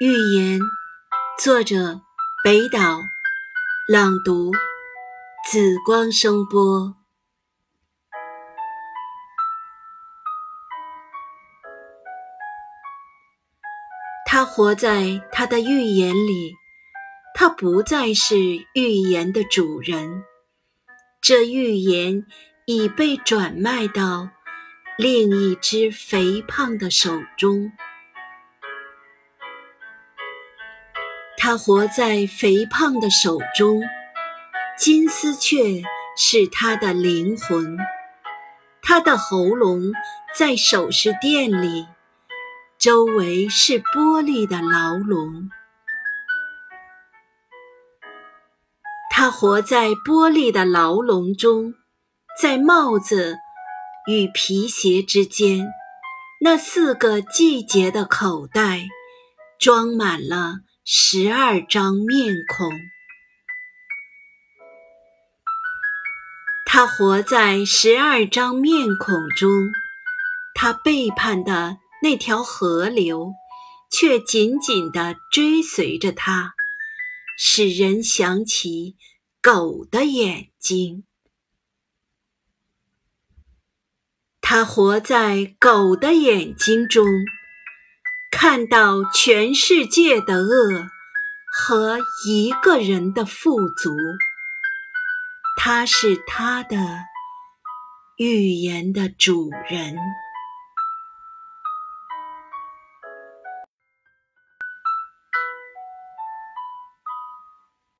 预言，作者北岛，朗读紫光声波。他活在他的预言里，他不再是预言的主人，这预言已被转卖到另一只肥胖的手中。他活在肥胖的手中，金丝雀是他的灵魂，他的喉咙在首饰店里，周围是玻璃的牢笼。他活在玻璃的牢笼中，在帽子与皮鞋之间，那四个季节的口袋装满了。十二张面孔，他活在十二张面孔中。他背叛的那条河流，却紧紧地追随着他，使人想起狗的眼睛。他活在狗的眼睛中。看到全世界的恶和一个人的富足，他是他的预言的主人。